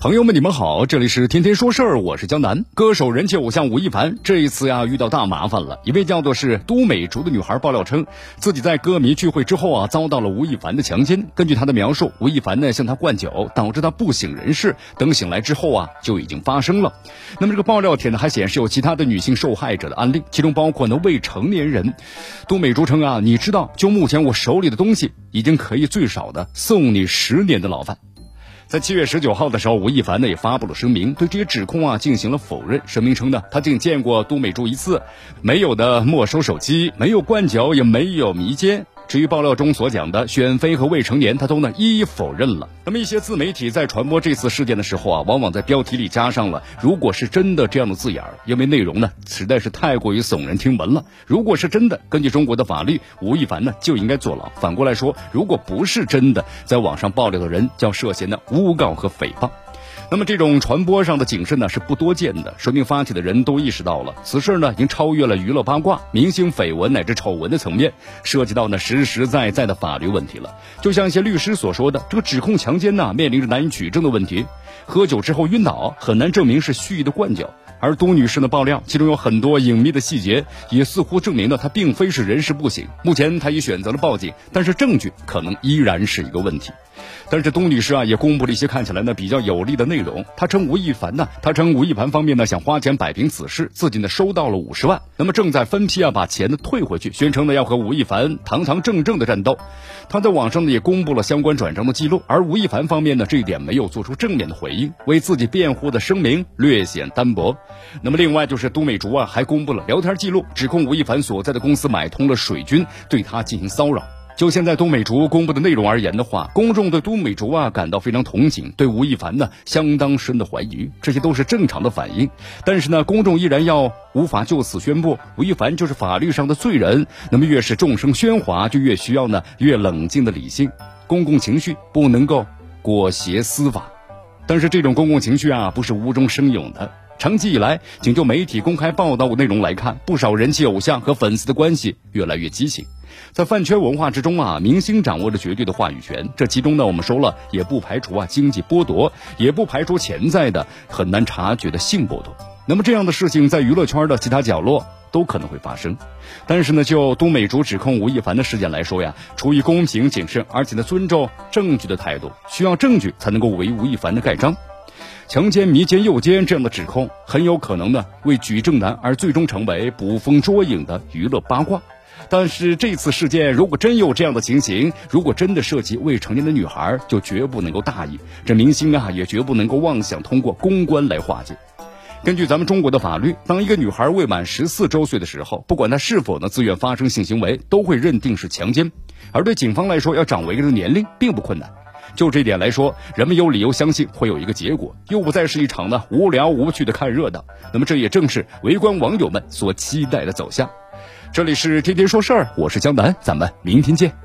朋友们，你们好，这里是天天说事儿，我是江南。歌手人气偶像吴亦凡这一次呀遇到大麻烦了。一位叫做是都美竹的女孩爆料称，自己在歌迷聚会之后啊遭到了吴亦凡的强奸。根据她的描述，吴亦凡呢向她灌酒，导致她不省人事。等醒来之后啊就已经发生了。那么这个爆料帖呢还显示有其他的女性受害者的案例，其中包括呢未成年人。都美竹称啊，你知道，就目前我手里的东西，已经可以最少的送你十年的牢饭。在七月十九号的时候，吴亦凡呢也发布了声明，对这些指控啊进行了否认。声明称呢，他仅见过都美竹一次，没有的没收手机，没有灌酒，也没有迷奸。至于爆料中所讲的选妃和未成年，他都呢一一否认了。那么一些自媒体在传播这次事件的时候啊，往往在标题里加上了“如果是真的”这样的字眼儿，因为内容呢实在是太过于耸人听闻了。如果是真的，根据中国的法律，吴亦凡呢就应该坐牢。反过来说，如果不是真的，在网上爆料的人叫涉嫌的诬告和诽谤。那么这种传播上的谨慎呢是不多见的，说明发起的人都意识到了此事呢已经超越了娱乐八卦、明星绯闻乃至丑闻的层面，涉及到呢实实在在的法律问题了。就像一些律师所说的，这个指控强奸呢面临着难以举证的问题，喝酒之后晕倒很难证明是蓄意的灌酒。而都女士的爆料，其中有很多隐秘的细节，也似乎证明了她并非是人事不省。目前她已选择了报警，但是证据可能依然是一个问题。但是都女士啊也公布了一些看起来呢比较有利的内容。她称吴亦凡呢，她称吴亦凡方面呢想花钱摆平此事，自己呢收到了五十万，那么正在分批啊把钱呢退回去，宣称呢要和吴亦凡堂堂正正的战斗。她在网上呢也公布了相关转账的记录，而吴亦凡方面呢这一点没有做出正面的回应，为自己辩护的声明略显单薄。那么另外就是都美竹啊还公布了聊天记录，指控吴亦凡所在的公司买通了水军，对他进行骚扰。就现在都美竹公布的内容而言的话，公众对都美竹啊感到非常同情，对吴亦凡呢相当深的怀疑，这些都是正常的反应。但是呢，公众依然要无法就此宣布吴亦凡就是法律上的罪人。那么越是众生喧哗，就越需要呢越冷静的理性，公共情绪不能够裹挟司法。但是这种公共情绪啊不是无中生有的。长期以来，仅就媒体公开报道的内容来看，不少人气偶像和粉丝的关系越来越激情。在饭圈文化之中啊，明星掌握着绝对的话语权。这其中呢，我们说了，也不排除啊经济剥夺，也不排除潜在的很难察觉的性剥夺。那么这样的事情在娱乐圈的其他角落都可能会发生。但是呢，就都美竹指控吴亦凡的事件来说呀，出于公平谨慎，而且呢尊重证据的态度，需要证据才能够为吴亦凡的盖章。强奸、迷奸、诱奸这样的指控，很有可能呢为举证难，而最终成为捕风捉影的娱乐八卦。但是这次事件如果真有这样的情形，如果真的涉及未成年的女孩，就绝不能够大意。这明星啊，也绝不能够妄想通过公关来化解。根据咱们中国的法律，当一个女孩未满十四周岁的时候，不管她是否呢自愿发生性行为，都会认定是强奸。而对警方来说，要掌握一个人年龄并不困难。就这点来说，人们有理由相信会有一个结果，又不再是一场呢无聊无趣的看热闹。那么，这也正是围观网友们所期待的走向。这里是天天说事儿，我是江南，咱们明天见。